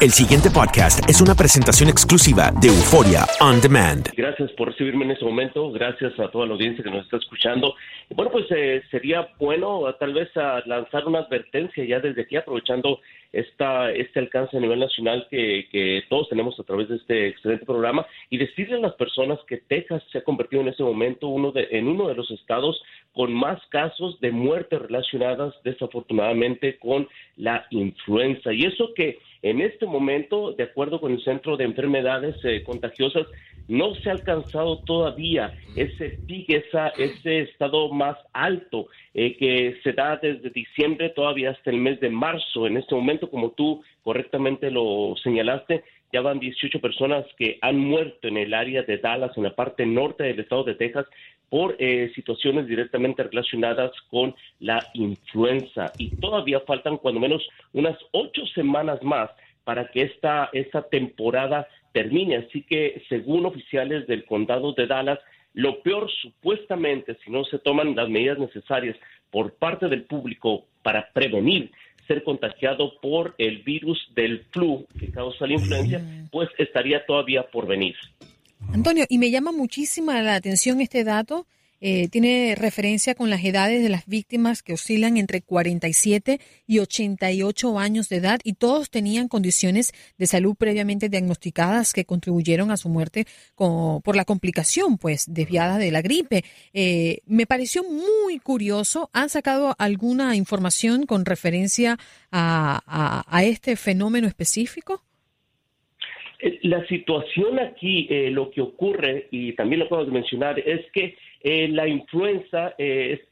El siguiente podcast es una presentación exclusiva de Euforia On Demand. Gracias por recibirme en este momento. Gracias a toda la audiencia que nos está escuchando. Bueno, pues eh, sería bueno tal vez lanzar una advertencia ya desde aquí, aprovechando esta, este alcance a nivel nacional que, todos tenemos a través de este excelente programa y decirle a las personas que Texas se ha convertido en este momento uno de, en uno de los estados con más casos de muerte relacionadas desafortunadamente con la influenza. Y eso que en este momento, de acuerdo con el Centro de Enfermedades eh, Contagiosas, no se ha alcanzado todavía ese pic, ese estado más alto eh, que se da desde diciembre todavía hasta el mes de marzo. En este momento, como tú correctamente lo señalaste, ya van 18 personas que han muerto en el área de Dallas, en la parte norte del estado de Texas, por eh, situaciones directamente relacionadas con la influenza. Y todavía faltan cuando menos unas ocho semanas más para que esta, esta temporada termine. Así que, según oficiales del condado de Dallas, lo peor supuestamente, si no se toman las medidas necesarias por parte del público para prevenir ser contagiado por el virus del flu que causa la influencia, pues estaría todavía por venir. Antonio, y me llama muchísima la atención este dato eh, tiene referencia con las edades de las víctimas que oscilan entre 47 y 88 años de edad y todos tenían condiciones de salud previamente diagnosticadas que contribuyeron a su muerte por la complicación pues desviada de la gripe. Eh, me pareció muy curioso. ¿Han sacado alguna información con referencia a, a este fenómeno específico? Eh, la situación aquí, eh, lo que ocurre, y también lo acabo de mencionar, es que eh, la influenza,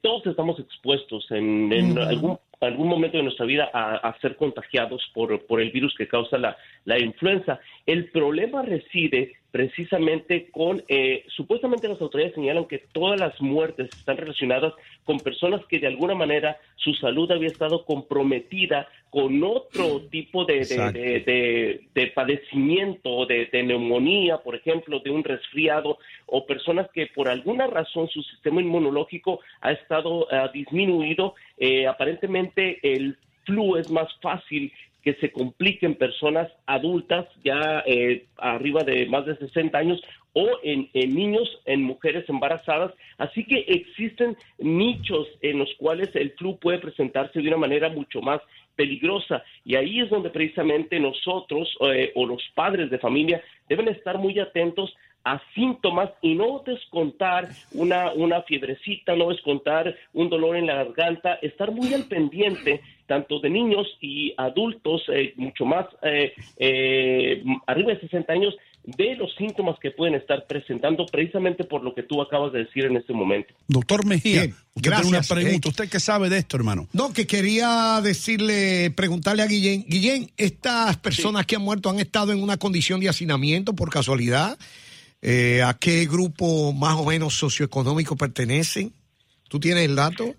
todos estamos expuestos en, algún, algún momento de nuestra vida a, ser contagiados por, por, el virus que causa la, la influenza. El problema reside precisamente con, eh, supuestamente las autoridades señalan que todas las muertes están relacionadas con personas que de alguna manera su salud había estado comprometida con otro tipo de, de, padecimiento, de, neumonía, por ejemplo, de un resfriado, o personas que por alguna razón su sistema inmunológico ha estado disminuido. Eh, aparentemente el flu es más fácil que se compliquen personas adultas ya eh, arriba de más de 60 años o en, niños, en mujeres embarazadas. Así que existen nichos en los cuales el flu puede presentarse de una manera mucho más peligrosa. Y ahí es donde precisamente nosotros eh, o los padres de familia deben estar muy atentos a síntomas y no descontar una, una fiebrecita, no descontar un dolor en la garganta, estar muy al pendiente tanto de niños y adultos, eh, mucho más eh, eh, arriba de 60 años, de los síntomas que pueden estar presentando precisamente por lo que tú acabas de decir en este momento. Doctor Mejía, gracias. una pregunta. ¿Usted qué sabe de esto, hermano? No, que quería decirle, preguntarle a Guillén. Guillén, ¿estas personas que han muerto han estado en una condición de hacinamiento por casualidad? ¿A qué grupo más o menos socioeconómico pertenecen? ¿Tú tienes el dato?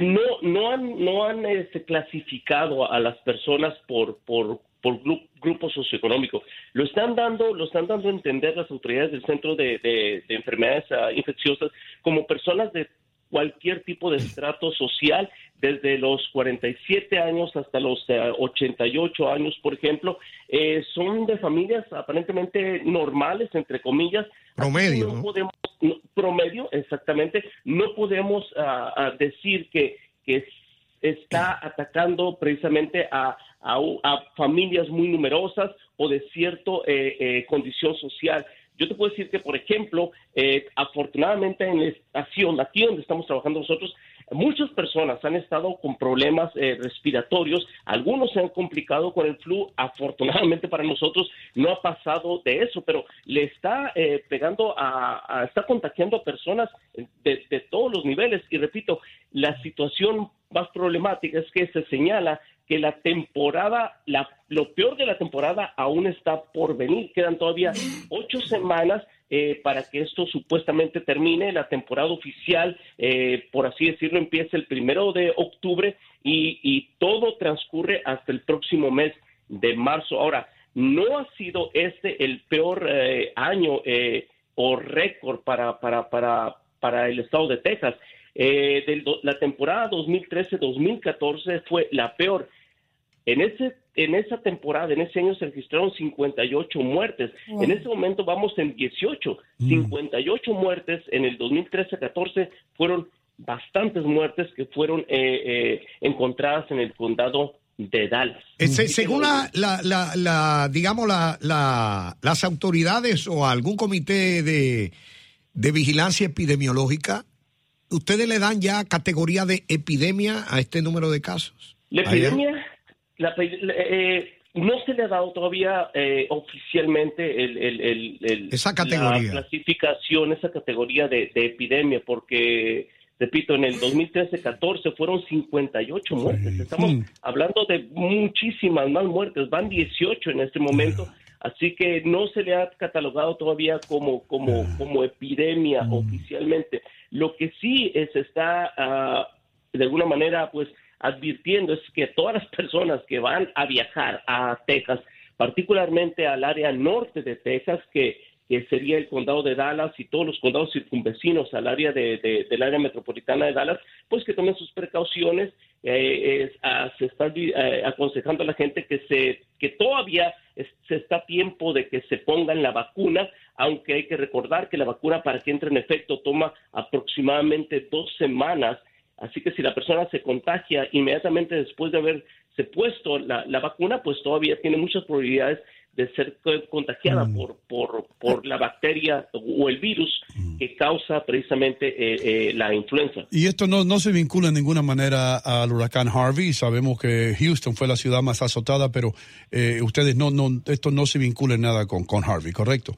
no no han no han este, clasificado a las personas por por por grupo socioeconómico lo están dando lo están dando a entender las autoridades del centro de, de, enfermedades ah, infecciosas como personas de cualquier tipo de estrato social, desde los 47 años hasta los 88 eh, años, por ejemplo, eh, son de familias aparentemente normales, entre comillas. Promedio. No, podemos, promedio, exactamente. No podemos ah, decir que, que está atacando precisamente a, a, familias muy numerosas o de cierta eh, condición social. Yo te puedo decir que, por ejemplo, eh, afortunadamente en la estación, aquí donde estamos trabajando nosotros, muchas personas han estado con problemas eh, respiratorios, algunos se han complicado con el flu, afortunadamente para nosotros no ha pasado de eso, pero le está eh, pegando a, está contagiando a personas de, de todos los niveles. Y repito, la situación más problemática es que se señala que la temporada, la, lo peor de la temporada aún está por venir. Quedan todavía ocho semanas eh, para que esto supuestamente termine. La temporada oficial, eh, por así decirlo, empieza el primero de octubre y, todo transcurre hasta el próximo mes de marzo. Ahora, no ha sido este el peor eh, año o récord para, para, para, para el estado de Texas. la temporada 2013-2014 fue la peor En ese en esa temporada, en ese año se registraron 58 muertes. En ese momento vamos en 18. 58 mm. muertes en el 2013-14 fueron bastantes muertes que fueron eh, eh, encontradas en el condado de Dallas. según la, la, la, digamos, la, las autoridades o algún comité de, de vigilancia epidemiológica, ¿ustedes le dan ya categoría de epidemia a este número de casos? La epidemia, eh, no se le ha dado todavía eh, oficialmente el, esa categoría. la clasificación, esa categoría de, de epidemia, porque repito, en el 2013-14 fueron 58 muertes. Estamos mm. hablando de muchísimas más muertes, van 18 en este momento. Así que no se le ha catalogado todavía como, como, como epidemia mm. oficialmente. Lo que sí se está, ah, de alguna manera, pues advirtiendo es que todas las personas que van a viajar a Texas, particularmente al área norte de Texas, que que sería el condado de Dallas y todos los condados circunvecinos al área de, del área metropolitana de Dallas, pues que tomen sus precauciones. Eh, ah, se está eh, aconsejando a la gente que se que todavía se está a tiempo de que se pongan la vacuna, aunque hay que recordar que la vacuna para que entre en efecto toma aproximadamente dos semanas. Así que si la persona se contagia inmediatamente después de haberse puesto la, la vacuna, pues todavía tiene muchas probabilidades de ser contagiada mm. por, por, por, la bacteria o el virus mm. que causa precisamente eh, eh, la influenza. Y esto no, no se vincula en ninguna manera al huracán Harvey. Sabemos que Houston fue la ciudad más azotada, pero eh, ustedes no, no, esto no se vincula en nada con, con Harvey, ¿correcto?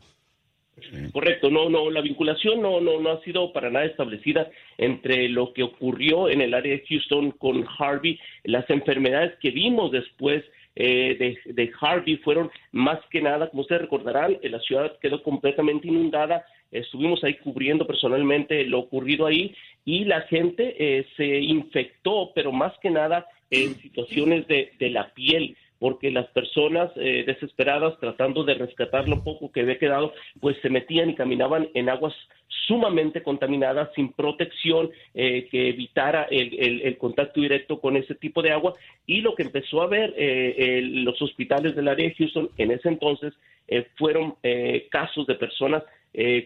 Correcto, no, no, la vinculación no, no, no ha sido para nada establecida entre lo que ocurrió en el área de Houston con Harvey, las enfermedades que vimos después eh, de, Harvey fueron más que nada, como ustedes recordarán, la ciudad quedó completamente inundada, estuvimos ahí cubriendo personalmente lo ocurrido ahí y la gente eh, se infectó, pero más que nada en situaciones de la piel porque las personas eh, desesperadas tratando de rescatar lo poco que había quedado, pues se metían y caminaban en aguas sumamente contaminadas, sin protección eh, que evitara el, contacto directo con ese tipo de agua. Y lo que empezó a ver eh, los hospitales del área de Houston en ese entonces fueron casos de personas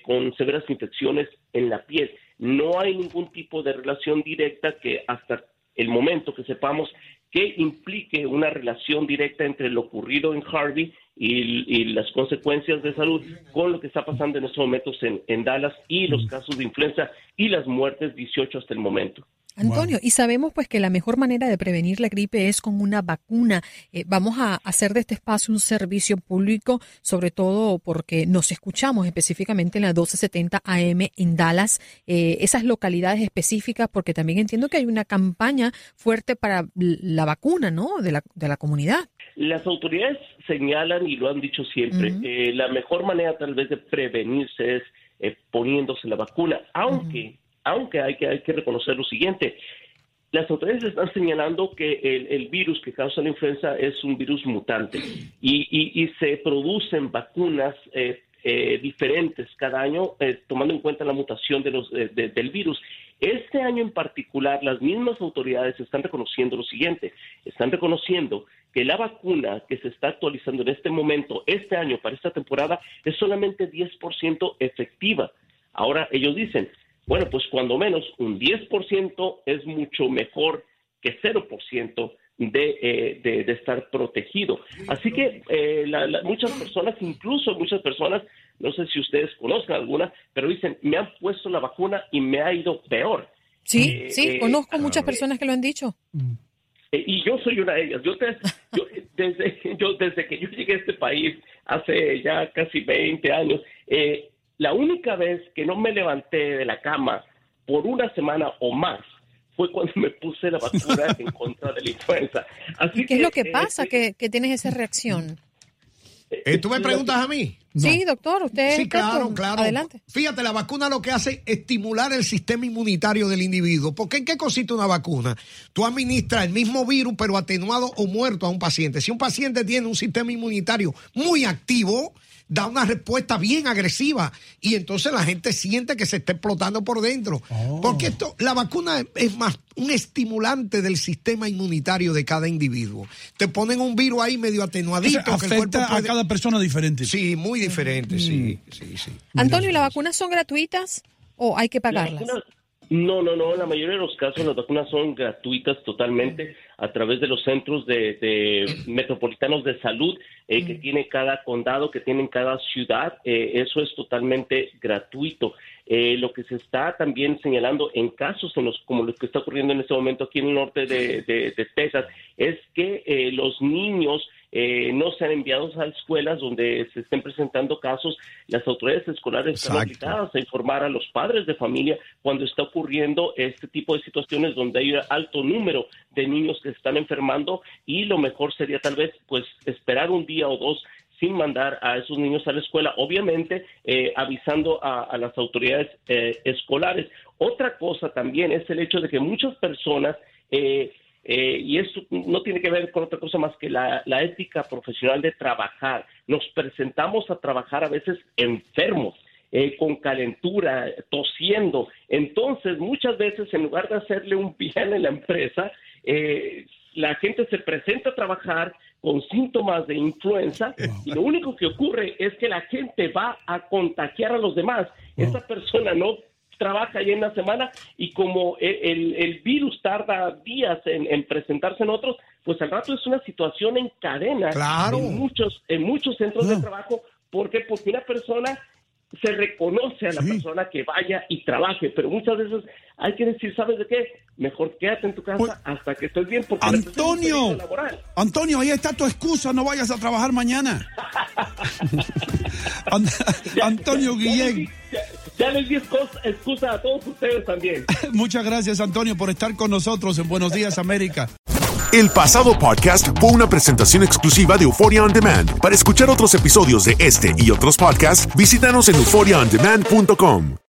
con severas infecciones en la piel. No hay ningún tipo de relación directa que hasta el momento que sepamos que implique una relación directa entre lo ocurrido en Harvey y, las consecuencias de salud con lo que está pasando en estos momentos en, en Dallas y los casos de influenza y las muertes 18 hasta el momento. Antonio, y sabemos pues que la mejor manera de prevenir la gripe es con una vacuna. Eh, vamos a hacer de este espacio un servicio público, sobre todo porque nos escuchamos específicamente en la 1270 AM en Dallas, eh, esas localidades específicas, porque también entiendo que hay una campaña fuerte para la vacuna, ¿no? De la, de la comunidad. Las autoridades señalan y lo han dicho siempre, eh, la mejor manera tal vez de prevenirse es poniéndose la vacuna, aunque aunque hay que, hay que reconocer lo siguiente, las autoridades están señalando que el, virus que causa la influenza es un virus mutante y, se producen vacunas eh, eh, diferentes cada año eh, tomando en cuenta la mutación de los, del virus. Este año en particular, las mismas autoridades están reconociendo lo siguiente, están reconociendo que la vacuna que se está actualizando en este momento, este año, para esta temporada, es solamente 10% efectiva. Ahora ellos dicen, bueno, pues cuando menos un 10% es mucho mejor que 0% de, eh, de, de, estar protegido. Así que eh, muchas personas, incluso muchas personas, no sé si ustedes conozcan alguna, pero dicen, me han puesto la vacuna y me ha ido peor. Sí, eh, sí, conozco muchas personas que lo han dicho. y yo soy una de ellas. Yo, desde, yo, desde que yo llegué a este país hace ya casi 20 años, eh, la única vez que no me levanté de la cama por una semana o más fue cuando me puse la vacuna en contra de la influenza. Así ¿Qué es lo que pasa que, que tienes esa reacción? Eh, ¿Tú me preguntas a mí? Sí, doctor, usted. Sí, claro, claro. Adelante. Fíjate, la vacuna lo que hace es estimular el sistema inmunitario del individuo. ¿Por qué en qué consiste una vacuna? Tú administras el mismo virus, pero atenuado o muerto a un paciente. Si un paciente tiene un sistema inmunitario muy activo, da una respuesta bien agresiva y entonces la gente siente que se está explotando por dentro. Oh. Porque esto, la vacuna es más un estimulante del sistema inmunitario de cada individuo. Te ponen un virus ahí medio atenuadito. afecta a cada persona diferente. Sí, muy diferente, sí, mm. sí, sí. Antonio, ¿y las vacunas son gratuitas o hay que pagarlas? No, no, no. En la mayoría de los casos las vacunas son gratuitas totalmente a través de los centros de, metropolitanos de salud eh, que tiene cada condado, que tienen cada ciudad. Eh, eso es totalmente gratuito. Eh, lo que se está también señalando en casos en los, como lo que está ocurriendo en este momento aquí en el norte de, de Texas es que los niños eh, no sean enviados a escuelas donde se estén presentando casos, las autoridades escolares están obligadas a informar a los padres de familia cuando está ocurriendo este tipo de situaciones donde hay un alto número de niños que están enfermando y lo mejor sería tal vez pues esperar un día o dos sin mandar a esos niños a la escuela, obviamente eh, avisando a, las autoridades eh, escolares. Otra cosa también es el hecho de que muchas personas eh, eh, y esto no tiene que ver con otra cosa más que la, ética profesional de trabajar. Nos presentamos a trabajar a veces enfermos, eh, con calentura, tosiendo. Entonces, muchas veces, en lugar de hacerle un bien en la empresa, eh, la gente se presenta a trabajar con síntomas de influenza y lo único que ocurre es que la gente va a contagiar a los demás. Esa persona no trabaja ahí en la semana y como el, virus tarda días en, presentarse en otros, pues al rato es una situación en cadena en muchos en muchos centros de trabajo porque porque una persona se reconoce a la persona que vaya y trabaje, pero muchas veces hay que decir, ¿sabes de qué? Mejor quédate en tu casa pues, hasta que estés bien. Porque Antonio, Antonio, ahí está tu excusa, no vayas a trabajar mañana. Antonio Guillén. Ya, les di excusa a todos ustedes también. Muchas gracias, Antonio, por estar con nosotros en Buenos Días, América. El pasado podcast fue una presentación exclusiva de Euphoria On Demand. Para escuchar otros episodios de este y otros podcasts, visítanos en euphoriaondemand.com.